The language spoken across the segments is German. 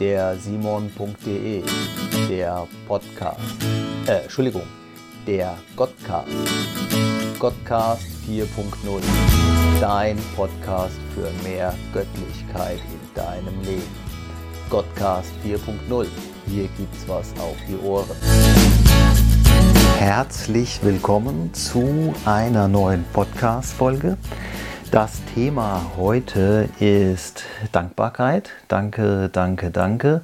der Simon.de, der Podcast, äh, Entschuldigung, der Godcast, Godcast 4.0, dein Podcast für mehr Göttlichkeit in deinem Leben. Godcast 4.0, hier gibt's was auf die Ohren. Herzlich willkommen zu einer neuen Podcast-Folge. Das Thema heute ist Dankbarkeit. Danke, danke, danke.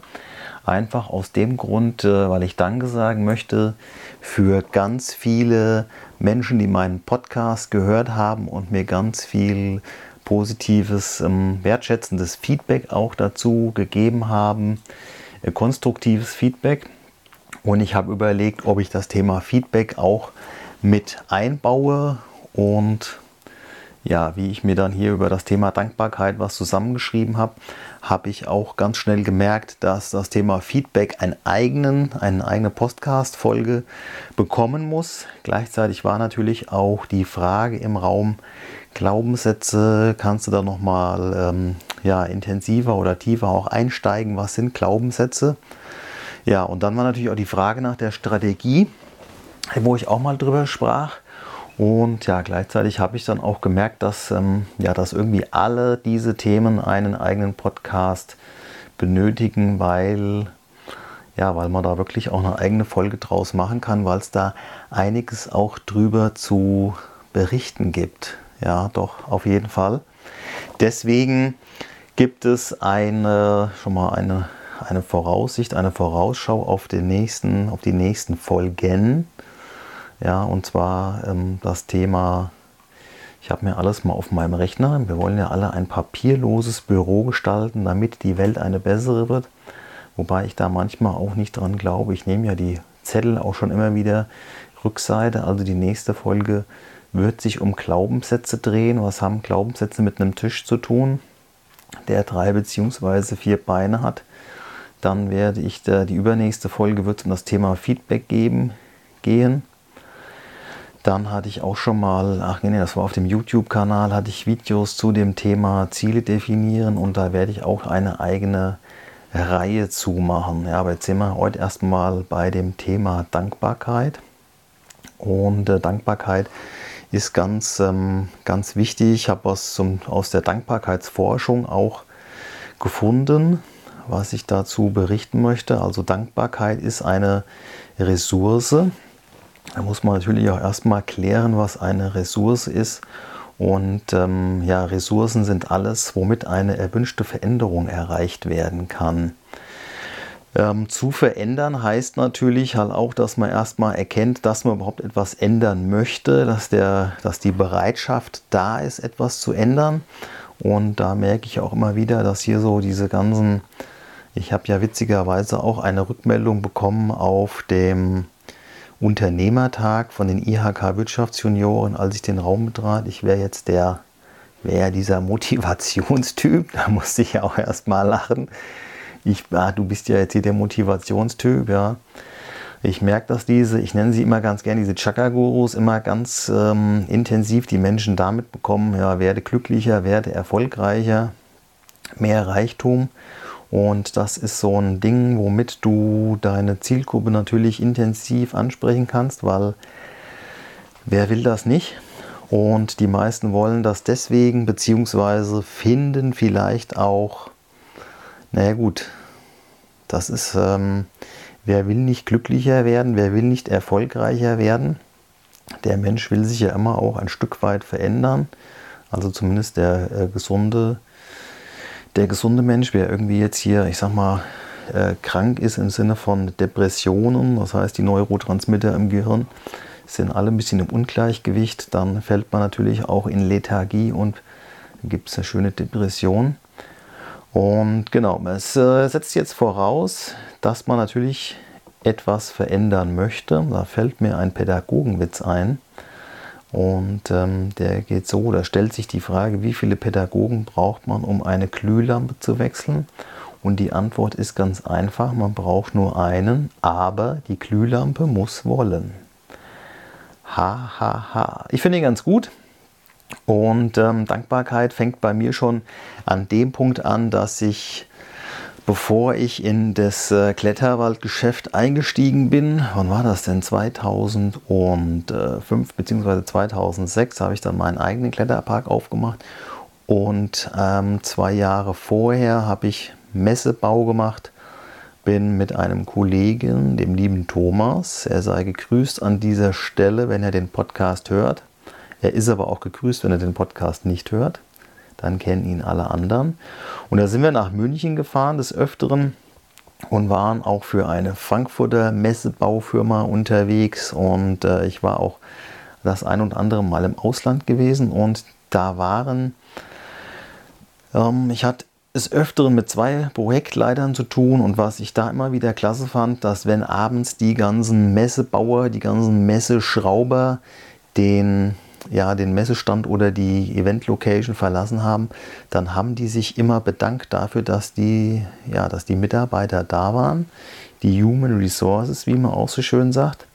Einfach aus dem Grund, äh, weil ich Danke sagen möchte für ganz viele Menschen, die meinen Podcast gehört haben und mir ganz viel positives, ähm, wertschätzendes Feedback auch dazu gegeben haben, äh, konstruktives Feedback. Und ich habe überlegt, ob ich das Thema Feedback auch mit einbaue und ja, wie ich mir dann hier über das Thema Dankbarkeit was zusammengeschrieben habe, habe ich auch ganz schnell gemerkt, dass das Thema Feedback einen eigenen, eine eigene Podcast-Folge bekommen muss. Gleichzeitig war natürlich auch die Frage im Raum, Glaubenssätze, kannst du da nochmal ähm, ja, intensiver oder tiefer auch einsteigen, was sind Glaubenssätze? Ja, und dann war natürlich auch die Frage nach der Strategie, wo ich auch mal drüber sprach. Und ja, gleichzeitig habe ich dann auch gemerkt, dass, ähm, ja, dass irgendwie alle diese Themen einen eigenen Podcast benötigen, weil, ja, weil man da wirklich auch eine eigene Folge draus machen kann, weil es da einiges auch drüber zu berichten gibt. Ja, doch, auf jeden Fall. Deswegen gibt es eine, schon mal eine, eine Voraussicht, eine Vorausschau auf, den nächsten, auf die nächsten Folgen. Ja, und zwar ähm, das Thema, ich habe mir alles mal auf meinem Rechner. Wir wollen ja alle ein papierloses Büro gestalten, damit die Welt eine bessere wird. Wobei ich da manchmal auch nicht dran glaube. Ich nehme ja die Zettel auch schon immer wieder Rückseite. Also die nächste Folge wird sich um Glaubenssätze drehen. Was haben Glaubenssätze mit einem Tisch zu tun, der drei bzw. vier Beine hat? Dann werde ich da, die übernächste Folge wird um das Thema Feedback geben, gehen. Dann hatte ich auch schon mal, ach nee, das war auf dem YouTube-Kanal, hatte ich Videos zu dem Thema Ziele definieren und da werde ich auch eine eigene Reihe zu machen. Ja, aber jetzt sind wir heute erstmal bei dem Thema Dankbarkeit. Und äh, Dankbarkeit ist ganz, ähm, ganz wichtig. Ich habe was zum, aus der Dankbarkeitsforschung auch gefunden, was ich dazu berichten möchte. Also Dankbarkeit ist eine Ressource, da muss man natürlich auch erstmal klären, was eine Ressource ist. Und ähm, ja, Ressourcen sind alles, womit eine erwünschte Veränderung erreicht werden kann. Ähm, zu verändern heißt natürlich halt auch, dass man erstmal erkennt, dass man überhaupt etwas ändern möchte, dass, der, dass die Bereitschaft da ist, etwas zu ändern. Und da merke ich auch immer wieder, dass hier so diese ganzen, ich habe ja witzigerweise auch eine Rückmeldung bekommen auf dem Unternehmertag von den IHK Wirtschaftsjunioren, als ich den Raum betrat. Ich wäre jetzt der, wäre dieser Motivationstyp. Da musste ich ja auch erstmal lachen. Ich, ah, du bist ja jetzt hier der Motivationstyp, ja. Ich merke, dass diese, ich nenne sie immer ganz gerne, diese Chakra-Gurus, immer ganz ähm, intensiv die Menschen damit bekommen, ja, werde glücklicher, werde erfolgreicher, mehr Reichtum. Und das ist so ein Ding, womit du deine Zielgruppe natürlich intensiv ansprechen kannst, weil wer will das nicht? Und die meisten wollen das deswegen, beziehungsweise finden vielleicht auch, naja gut, das ist, ähm, wer will nicht glücklicher werden, wer will nicht erfolgreicher werden? Der Mensch will sich ja immer auch ein Stück weit verändern, also zumindest der äh, gesunde der gesunde Mensch, wer irgendwie jetzt hier, ich sag mal, äh, krank ist im Sinne von Depressionen, das heißt die Neurotransmitter im Gehirn sind alle ein bisschen im Ungleichgewicht, dann fällt man natürlich auch in Lethargie und gibt es eine schöne Depression. Und genau, es äh, setzt jetzt voraus, dass man natürlich etwas verändern möchte. Da fällt mir ein Pädagogenwitz ein. Und ähm, der geht so, da stellt sich die Frage, wie viele Pädagogen braucht man, um eine Glühlampe zu wechseln? Und die Antwort ist ganz einfach, man braucht nur einen, aber die Glühlampe muss wollen. Ha, ha, ha. Ich finde ihn ganz gut. Und ähm, Dankbarkeit fängt bei mir schon an dem Punkt an, dass ich bevor ich in das äh, Kletterwaldgeschäft eingestiegen bin, wann war das denn? 2005 bzw. 2006 habe ich dann meinen eigenen Kletterpark aufgemacht und ähm, zwei Jahre vorher habe ich Messebau gemacht, bin mit einem Kollegen, dem lieben Thomas, er sei gegrüßt an dieser Stelle, wenn er den Podcast hört. Er ist aber auch gegrüßt, wenn er den Podcast nicht hört dann kennen ihn alle anderen. Und da sind wir nach München gefahren des Öfteren und waren auch für eine Frankfurter Messebaufirma unterwegs. Und äh, ich war auch das ein und andere Mal im Ausland gewesen und da waren, ähm, ich hatte des Öfteren mit zwei Projektleitern zu tun und was ich da immer wieder klasse fand, dass wenn abends die ganzen Messebauer, die ganzen Messeschrauber den ja, den Messestand oder die Event-Location verlassen haben, dann haben die sich immer bedankt dafür, dass die, ja, dass die Mitarbeiter da waren, die Human Resources, wie man auch so schön sagt.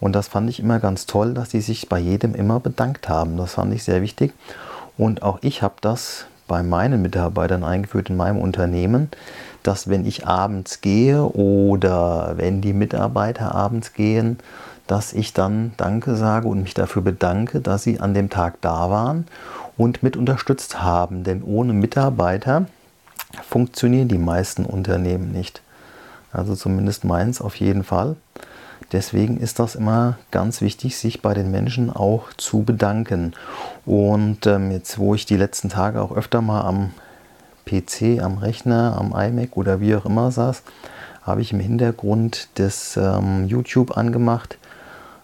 Und das fand ich immer ganz toll, dass die sich bei jedem immer bedankt haben. Das fand ich sehr wichtig. Und auch ich habe das bei meinen Mitarbeitern eingeführt in meinem Unternehmen, dass wenn ich abends gehe oder wenn die Mitarbeiter abends gehen, dass ich dann Danke sage und mich dafür bedanke, dass Sie an dem Tag da waren und mit unterstützt haben. Denn ohne Mitarbeiter funktionieren die meisten Unternehmen nicht. Also zumindest meins auf jeden Fall. Deswegen ist das immer ganz wichtig, sich bei den Menschen auch zu bedanken. Und ähm, jetzt, wo ich die letzten Tage auch öfter mal am PC, am Rechner, am iMac oder wie auch immer saß, habe ich im Hintergrund das ähm, YouTube angemacht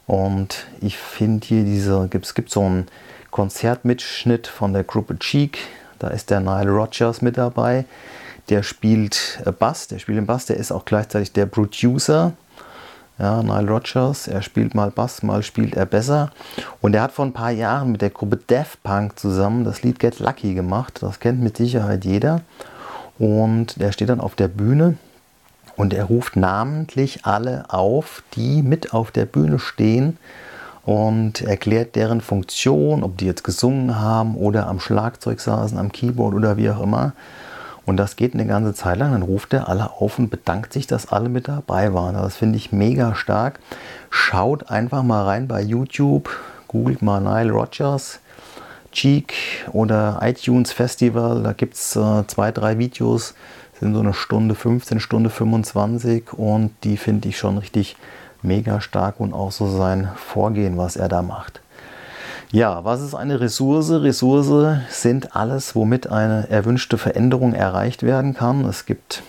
und ich finde hier diese, es gibt so einen Konzertmitschnitt von der Gruppe Cheek. Da ist der Nile Rogers mit dabei. Der spielt äh, Bass, der spielt den Bass, der ist auch gleichzeitig der Producer. Ja, Nile Rogers, er spielt mal Bass, mal spielt er besser. Und er hat vor ein paar Jahren mit der Gruppe Daft Punk zusammen das Lied Get Lucky gemacht. Das kennt mit Sicherheit jeder. Und der steht dann auf der Bühne und er ruft namentlich alle auf, die mit auf der Bühne stehen und erklärt deren Funktion, ob die jetzt gesungen haben oder am Schlagzeug saßen, am Keyboard oder wie auch immer. Und das geht eine ganze Zeit lang. Dann ruft er alle auf und bedankt sich, dass alle mit dabei waren. Das finde ich mega stark. Schaut einfach mal rein bei YouTube, googelt mal Nile Rogers, Cheek oder iTunes Festival. Da gibt es äh, zwei, drei Videos sind so eine Stunde 15, Stunde 25 und die finde ich schon richtig mega stark und auch so sein Vorgehen, was er da macht. Ja, was ist eine Ressource? Ressource sind alles, womit eine erwünschte Veränderung erreicht werden kann. Es gibt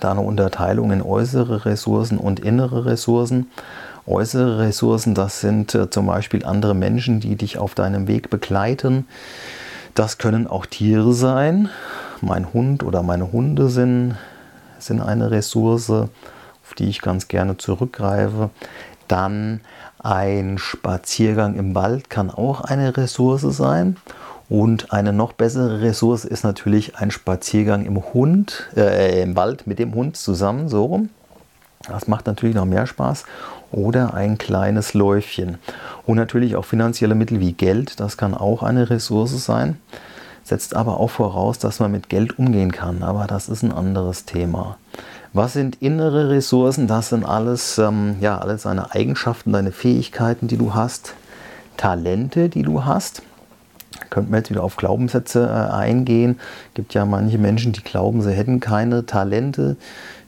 da eine Unterteilung in äußere Ressourcen und innere Ressourcen. Äußere Ressourcen, das sind äh, zum Beispiel andere Menschen, die dich auf deinem Weg begleiten. Das können auch Tiere sein, mein Hund oder meine Hunde sind, sind eine Ressource, auf die ich ganz gerne zurückgreife. Dann ein Spaziergang im Wald kann auch eine Ressource sein. Und eine noch bessere Ressource ist natürlich ein Spaziergang im Hund, äh, im Wald mit dem Hund zusammen, so rum. Das macht natürlich noch mehr Spaß. Oder ein kleines Läufchen. Und natürlich auch finanzielle Mittel wie Geld, das kann auch eine Ressource sein setzt aber auch voraus, dass man mit Geld umgehen kann. Aber das ist ein anderes Thema. Was sind innere Ressourcen? Das sind alles, ähm, ja, alles deine Eigenschaften, deine Fähigkeiten, die du hast, Talente, die du hast. Könnten wir jetzt wieder auf Glaubenssätze äh, eingehen. Es gibt ja manche Menschen, die glauben, sie hätten keine Talente.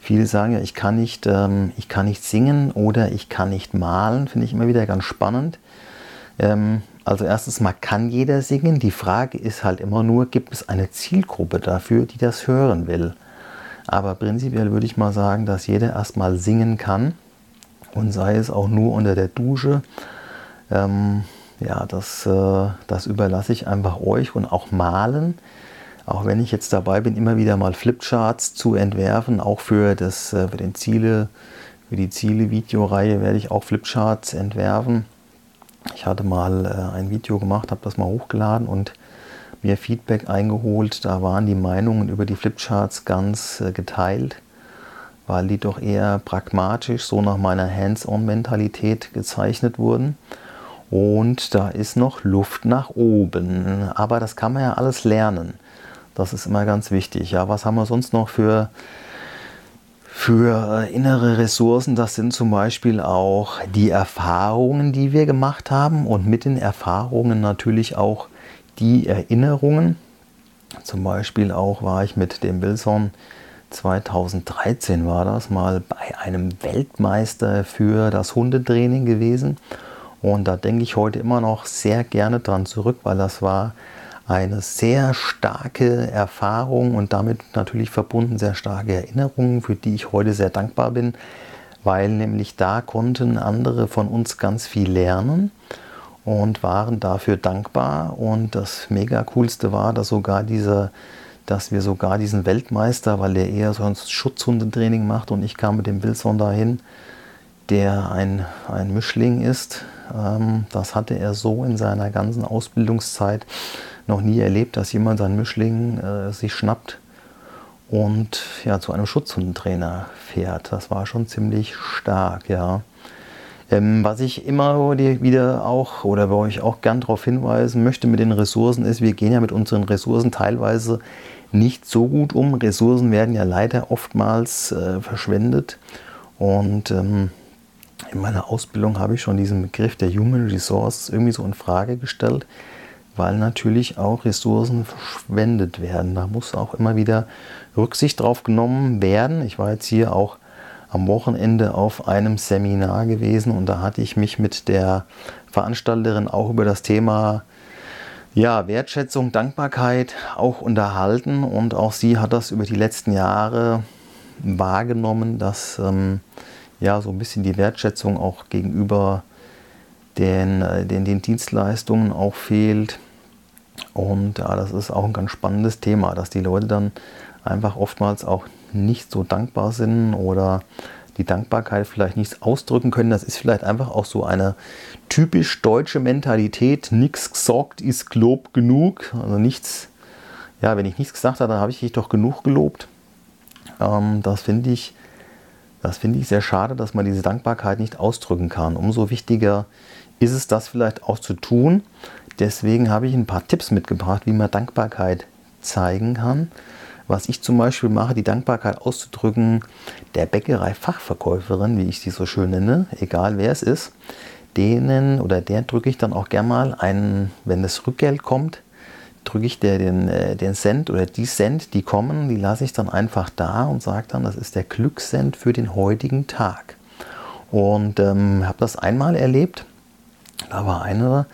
Viele sagen ja, ich kann nicht, ähm, ich kann nicht singen oder ich kann nicht malen. Finde ich immer wieder ganz spannend. Ähm, also erstens mal kann jeder singen. Die Frage ist halt immer nur, gibt es eine Zielgruppe dafür, die das hören will? Aber prinzipiell würde ich mal sagen, dass jeder erstmal singen kann und sei es auch nur unter der Dusche. Ähm, ja, das, äh, das überlasse ich einfach euch und auch malen. Auch wenn ich jetzt dabei bin, immer wieder mal Flipcharts zu entwerfen, auch für, das, äh, für, den Ziele, für die Ziele-Videoreihe werde ich auch Flipcharts entwerfen. Ich hatte mal äh, ein Video gemacht, habe das mal hochgeladen und mir Feedback eingeholt. Da waren die Meinungen über die Flipcharts ganz äh, geteilt, weil die doch eher pragmatisch, so nach meiner Hands-on-Mentalität gezeichnet wurden. Und da ist noch Luft nach oben. Aber das kann man ja alles lernen. Das ist immer ganz wichtig. Ja, was haben wir sonst noch für für innere Ressourcen, das sind zum Beispiel auch die Erfahrungen, die wir gemacht haben und mit den Erfahrungen natürlich auch die Erinnerungen. Zum Beispiel auch war ich mit dem Wilson 2013 war das mal bei einem Weltmeister für das Hundetraining gewesen. Und da denke ich heute immer noch sehr gerne dran zurück, weil das war eine sehr starke Erfahrung und damit natürlich verbunden sehr starke Erinnerungen, für die ich heute sehr dankbar bin, weil nämlich da konnten andere von uns ganz viel lernen und waren dafür dankbar. Und das mega coolste war, dass sogar dieser dass wir sogar diesen Weltmeister, weil der eher sonst Schutzhundetraining macht und ich kam mit dem Wilson dahin, der ein, ein Mischling ist. Ähm, das hatte er so in seiner ganzen Ausbildungszeit noch nie erlebt, dass jemand seinen Mischling äh, sich schnappt und ja, zu einem Schutzhundentrainer fährt. Das war schon ziemlich stark, ja. Ähm, was ich immer wieder auch oder bei euch auch gern darauf hinweisen möchte mit den Ressourcen ist, wir gehen ja mit unseren Ressourcen teilweise nicht so gut um. Ressourcen werden ja leider oftmals äh, verschwendet und ähm, in meiner Ausbildung habe ich schon diesen Begriff der Human Resource irgendwie so in Frage gestellt weil natürlich auch Ressourcen verschwendet werden. Da muss auch immer wieder Rücksicht drauf genommen werden. Ich war jetzt hier auch am Wochenende auf einem Seminar gewesen und da hatte ich mich mit der Veranstalterin auch über das Thema ja, Wertschätzung, Dankbarkeit auch unterhalten und auch sie hat das über die letzten Jahre wahrgenommen, dass ähm, ja so ein bisschen die Wertschätzung auch gegenüber den, äh, den, den Dienstleistungen auch fehlt. Und ja, das ist auch ein ganz spannendes Thema, dass die Leute dann einfach oftmals auch nicht so dankbar sind oder die Dankbarkeit vielleicht nicht ausdrücken können. Das ist vielleicht einfach auch so eine typisch deutsche Mentalität. Nichts gesagt ist Lob genug. Also nichts, ja, wenn ich nichts gesagt habe, dann habe ich dich doch genug gelobt. Ähm, das finde ich, das finde ich sehr schade, dass man diese Dankbarkeit nicht ausdrücken kann. Umso wichtiger ist es, das vielleicht auch zu tun. Deswegen habe ich ein paar Tipps mitgebracht, wie man Dankbarkeit zeigen kann. Was ich zum Beispiel mache, die Dankbarkeit auszudrücken, der Bäckerei-Fachverkäuferin, wie ich sie so schön nenne, egal wer es ist, denen oder der drücke ich dann auch gern mal einen, wenn das Rückgeld kommt, drücke ich der den, äh, den Cent oder die Cent, die kommen, die lasse ich dann einfach da und sage dann, das ist der Glückscent für den heutigen Tag. Und ähm, habe das einmal erlebt. Da war eine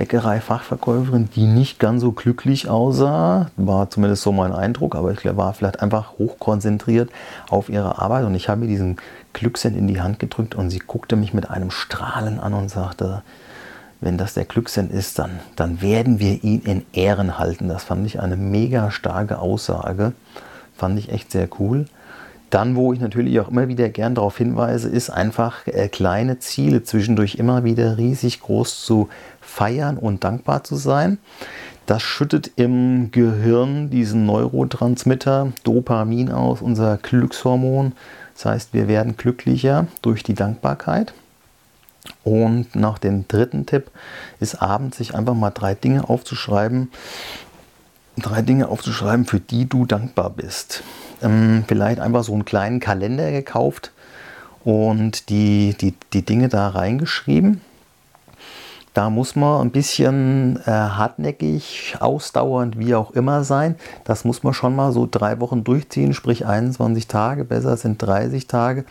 Bäckerei-Fachverkäuferin, die nicht ganz so glücklich aussah, war zumindest so mein Eindruck, aber ich war vielleicht einfach hochkonzentriert auf ihre Arbeit und ich habe mir diesen Glückssend in die Hand gedrückt und sie guckte mich mit einem Strahlen an und sagte, wenn das der Glückssend ist, dann, dann werden wir ihn in Ehren halten. Das fand ich eine mega starke Aussage, fand ich echt sehr cool. Dann, wo ich natürlich auch immer wieder gern darauf hinweise, ist einfach äh, kleine Ziele zwischendurch immer wieder riesig groß zu feiern und dankbar zu sein. Das schüttet im Gehirn diesen Neurotransmitter Dopamin aus, unser Glückshormon. Das heißt, wir werden glücklicher durch die Dankbarkeit. Und nach dem dritten Tipp ist abends sich einfach mal drei Dinge aufzuschreiben, drei Dinge aufzuschreiben, für die du dankbar bist. Ähm, vielleicht einfach so einen kleinen Kalender gekauft und die, die, die Dinge da reingeschrieben. Da muss man ein bisschen äh, hartnäckig, ausdauernd, wie auch immer sein. Das muss man schon mal so drei Wochen durchziehen, sprich 21 Tage, besser sind 30 Tage,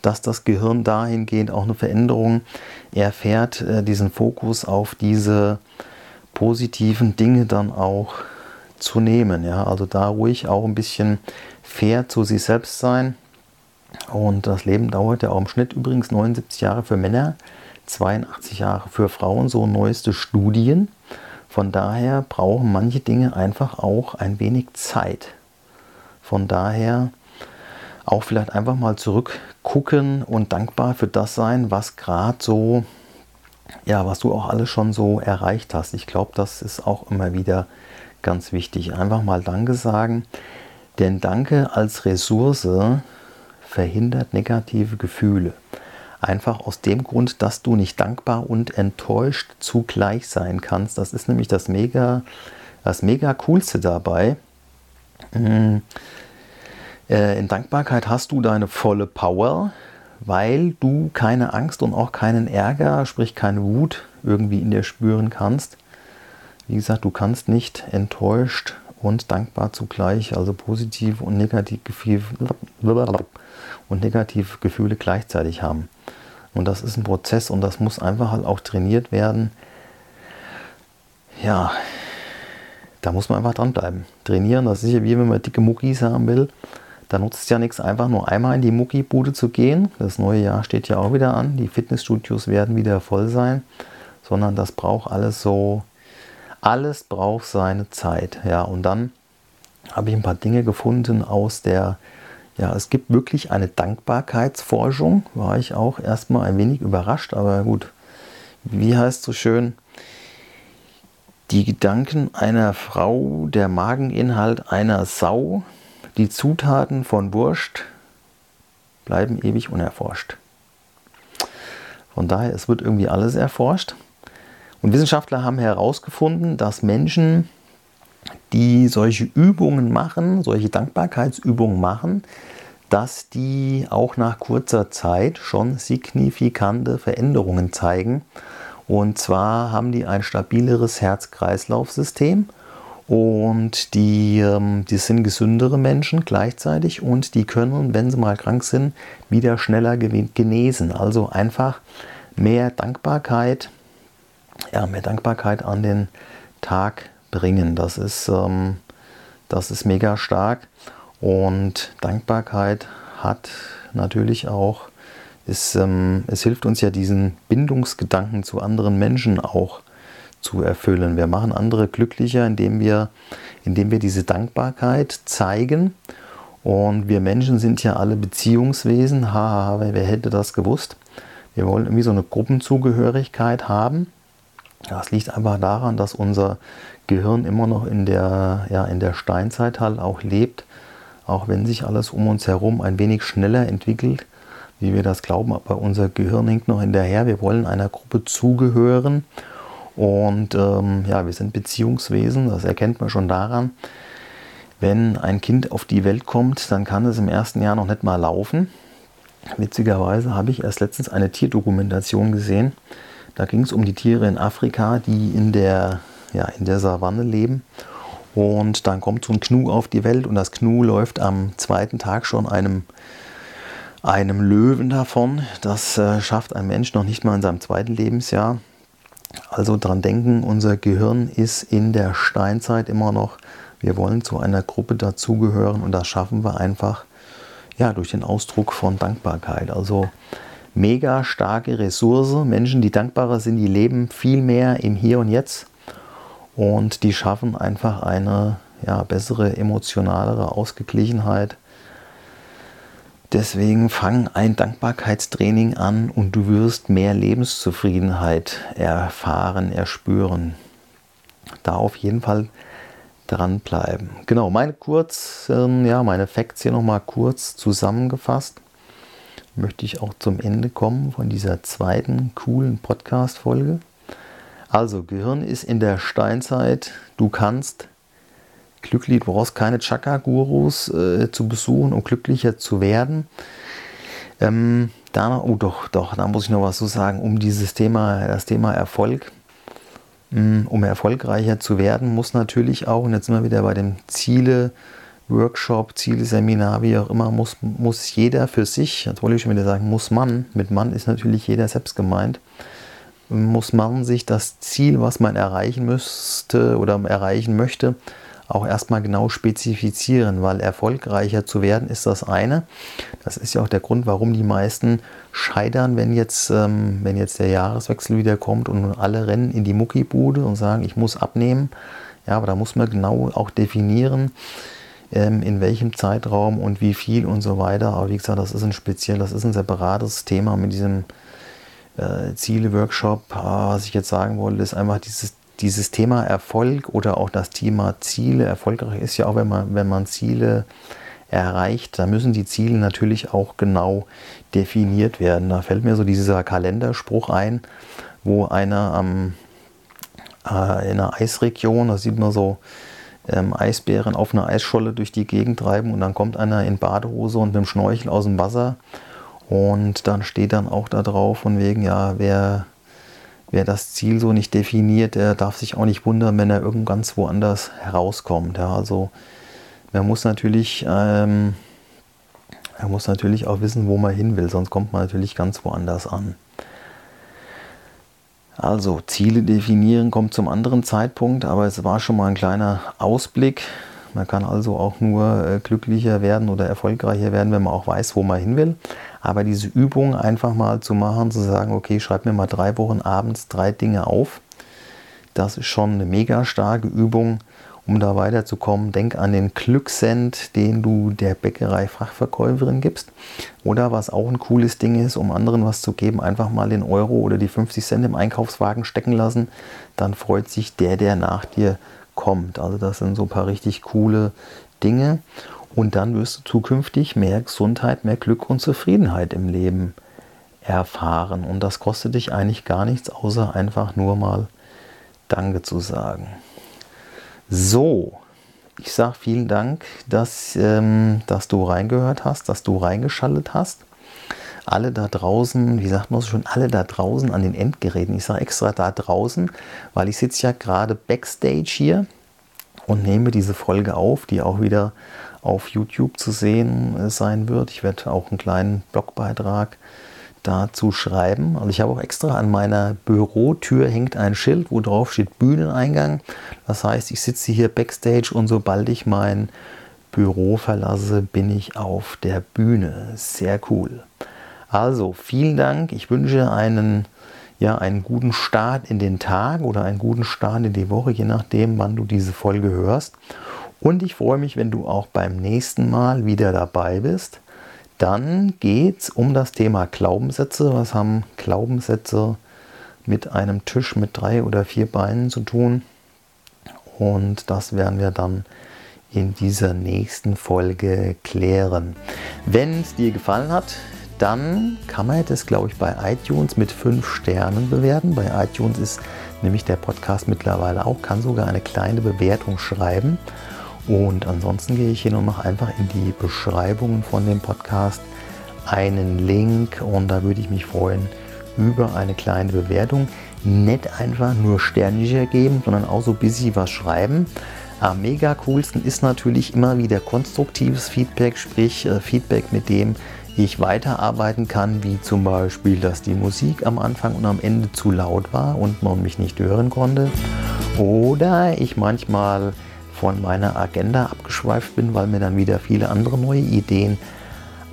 dass das Gehirn dahingehend auch eine Veränderung erfährt, äh, diesen Fokus auf diese positiven Dinge dann auch zu nehmen. Ja? Also da ruhig auch ein bisschen fair zu sich selbst sein. Und das Leben dauert ja auch im Schnitt übrigens 79 Jahre für Männer, 82 Jahre für Frauen, so neueste Studien. Von daher brauchen manche Dinge einfach auch ein wenig Zeit. Von daher auch vielleicht einfach mal zurückgucken und dankbar für das sein, was gerade so, ja, was du auch alles schon so erreicht hast. Ich glaube, das ist auch immer wieder ganz wichtig. Einfach mal Danke sagen. Denn Danke als Ressource verhindert negative Gefühle. Einfach aus dem Grund, dass du nicht dankbar und enttäuscht zugleich sein kannst. Das ist nämlich das mega, das mega coolste dabei. Mm. Äh, in Dankbarkeit hast du deine volle Power, weil du keine Angst und auch keinen Ärger, sprich keine Wut irgendwie in dir spüren kannst. Wie gesagt, du kannst nicht enttäuscht und dankbar zugleich, also positive und negative Gefühle, und negative Gefühle gleichzeitig haben. Und das ist ein Prozess und das muss einfach halt auch trainiert werden. Ja, da muss man einfach dranbleiben. Trainieren, das ist ja wie wenn man dicke Muckis haben will. Da nutzt es ja nichts, einfach nur einmal in die Muckibude zu gehen. Das neue Jahr steht ja auch wieder an. Die Fitnessstudios werden wieder voll sein. Sondern das braucht alles so, alles braucht seine Zeit. Ja, und dann habe ich ein paar Dinge gefunden aus der, ja, es gibt wirklich eine Dankbarkeitsforschung. War ich auch erstmal ein wenig überrascht, aber gut. Wie heißt so schön? Die Gedanken einer Frau, der Mageninhalt einer Sau, die Zutaten von Wurst bleiben ewig unerforscht. Von daher, es wird irgendwie alles erforscht. Und Wissenschaftler haben herausgefunden, dass Menschen, die solche Übungen machen, solche Dankbarkeitsübungen machen, dass die auch nach kurzer Zeit schon signifikante Veränderungen zeigen und zwar haben die ein stabileres Herz-Kreislauf-System und die, ähm, die sind gesündere Menschen gleichzeitig und die können, wenn sie mal krank sind, wieder schneller genesen. Also einfach mehr Dankbarkeit, ja, mehr Dankbarkeit an den Tag bringen. Das ist, ähm, das ist mega stark und Dankbarkeit hat natürlich auch es, ähm, es hilft uns ja, diesen Bindungsgedanken zu anderen Menschen auch zu erfüllen. Wir machen andere glücklicher, indem wir, indem wir diese Dankbarkeit zeigen. Und wir Menschen sind ja alle Beziehungswesen. Haha, wer hätte das gewusst? Wir wollen irgendwie so eine Gruppenzugehörigkeit haben. Das liegt einfach daran, dass unser Gehirn immer noch in der, ja, in der Steinzeit halt auch lebt, auch wenn sich alles um uns herum ein wenig schneller entwickelt wie wir das glauben, aber unser Gehirn hinkt noch hinterher. Wir wollen einer Gruppe zugehören und ähm, ja, wir sind Beziehungswesen. Das erkennt man schon daran, wenn ein Kind auf die Welt kommt, dann kann es im ersten Jahr noch nicht mal laufen. Witzigerweise habe ich erst letztens eine Tierdokumentation gesehen. Da ging es um die Tiere in Afrika, die in der, ja, in der Savanne leben. Und dann kommt so ein Knu auf die Welt und das Knu läuft am zweiten Tag schon einem einem Löwen davon. Das äh, schafft ein Mensch noch nicht mal in seinem zweiten Lebensjahr. Also dran denken, unser Gehirn ist in der Steinzeit immer noch, wir wollen zu einer Gruppe dazugehören und das schaffen wir einfach ja, durch den Ausdruck von Dankbarkeit. Also mega starke Ressource. Menschen, die dankbarer sind, die leben viel mehr im Hier und Jetzt und die schaffen einfach eine ja, bessere, emotionalere Ausgeglichenheit Deswegen fang ein Dankbarkeitstraining an und du wirst mehr Lebenszufriedenheit erfahren, erspüren. Da auf jeden Fall dranbleiben. Genau, meine kurz, ähm, ja, meine Facts hier nochmal kurz zusammengefasst. Möchte ich auch zum Ende kommen von dieser zweiten coolen Podcast-Folge. Also, Gehirn ist in der Steinzeit. Du kannst glücklich, du brauchst keine Chakra-Gurus äh, zu besuchen, um glücklicher zu werden. Ähm, da, oh doch, doch, da muss ich noch was zu sagen, um dieses Thema, das Thema Erfolg, mm, um erfolgreicher zu werden, muss natürlich auch, und jetzt sind wir wieder bei dem Ziele, Workshop, Ziele, Seminar, wie auch immer, muss, muss jeder für sich, jetzt wollte ich schon wieder sagen, muss man, mit Mann ist natürlich jeder selbst gemeint, muss man sich das Ziel, was man erreichen müsste oder erreichen möchte, auch erstmal genau spezifizieren, weil erfolgreicher zu werden ist das eine. Das ist ja auch der Grund, warum die meisten scheitern, wenn jetzt, ähm, wenn jetzt der Jahreswechsel wieder kommt und alle rennen in die Muckibude und sagen, ich muss abnehmen. Ja, aber da muss man genau auch definieren, in welchem Zeitraum und wie viel und so weiter. Aber wie gesagt, das ist ein speziell, das ist ein separates Thema mit diesem äh, Ziele-Workshop. was ich jetzt sagen wollte, ist einfach dieses dieses Thema Erfolg oder auch das Thema Ziele, erfolgreich ist ja auch, wenn man, wenn man Ziele erreicht, da müssen die Ziele natürlich auch genau definiert werden. Da fällt mir so dieser Kalenderspruch ein, wo einer am, äh, in einer Eisregion, da sieht man so, ähm, Eisbären auf einer Eisscholle durch die Gegend treiben und dann kommt einer in Badehose und mit dem Schnorchel aus dem Wasser und dann steht dann auch da drauf von wegen, ja, wer, wer das Ziel so nicht definiert, der darf sich auch nicht wundern, wenn er irgend ganz woanders herauskommt. Ja, also man muss natürlich, ähm, man muss natürlich auch wissen, wo man hin will, sonst kommt man natürlich ganz woanders an. Also Ziele definieren kommt zum anderen Zeitpunkt, aber es war schon mal ein kleiner Ausblick. Man kann also auch nur äh, glücklicher werden oder erfolgreicher werden, wenn man auch weiß, wo man hin will. Aber diese Übung einfach mal zu machen, zu sagen, okay, schreib mir mal drei Wochen abends drei Dinge auf, das ist schon eine mega starke Übung, um da weiterzukommen, denk an den Glückscent, den du der Bäckerei-Fachverkäuferin gibst. Oder was auch ein cooles Ding ist, um anderen was zu geben, einfach mal den Euro oder die 50 Cent im Einkaufswagen stecken lassen. Dann freut sich der, der nach dir kommt. Also das sind so ein paar richtig coole Dinge. Und dann wirst du zukünftig mehr Gesundheit, mehr Glück und Zufriedenheit im Leben erfahren. Und das kostet dich eigentlich gar nichts, außer einfach nur mal Danke zu sagen. So, ich sage vielen Dank, dass, ähm, dass du reingehört hast, dass du reingeschaltet hast. Alle da draußen, wie sagt man so schon, alle da draußen an den Endgeräten. Ich sage extra da draußen, weil ich sitze ja gerade backstage hier und nehme diese Folge auf, die auch wieder auf YouTube zu sehen äh, sein wird. Ich werde auch einen kleinen Blogbeitrag dazu schreiben. Also ich habe auch extra an meiner Bürotür hängt ein Schild, wo drauf steht Bühneneingang. Das heißt, ich sitze hier backstage und sobald ich mein Büro verlasse, bin ich auf der Bühne. Sehr cool. Also vielen Dank. Ich wünsche einen, ja, einen guten Start in den Tag oder einen guten Start in die Woche, je nachdem, wann du diese Folge hörst. Und ich freue mich, wenn du auch beim nächsten Mal wieder dabei bist. Dann geht es um das Thema Glaubenssätze. Was haben Glaubenssätze mit einem Tisch mit drei oder vier Beinen zu tun? Und das werden wir dann in dieser nächsten Folge klären. Wenn es dir gefallen hat, dann kann man das, glaube ich, bei iTunes mit fünf Sternen bewerten. Bei iTunes ist nämlich der Podcast mittlerweile auch, kann sogar eine kleine Bewertung schreiben. Und ansonsten gehe ich hier nur noch einfach in die Beschreibungen von dem Podcast einen Link und da würde ich mich freuen über eine kleine Bewertung. Nicht einfach nur Sternchen geben, sondern auch so ein bisschen was schreiben. Am mega coolsten ist natürlich immer wieder konstruktives Feedback, sprich äh, Feedback, mit dem ich weiterarbeiten kann, wie zum Beispiel, dass die Musik am Anfang und am Ende zu laut war und man mich nicht hören konnte. Oder ich manchmal von meiner Agenda abgeschweift bin, weil mir dann wieder viele andere neue Ideen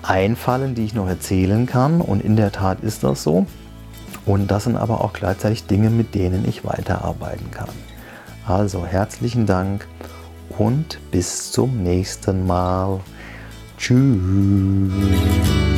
einfallen, die ich noch erzählen kann. Und in der Tat ist das so. Und das sind aber auch gleichzeitig Dinge, mit denen ich weiterarbeiten kann. Also herzlichen Dank und bis zum nächsten Mal. Tschüss.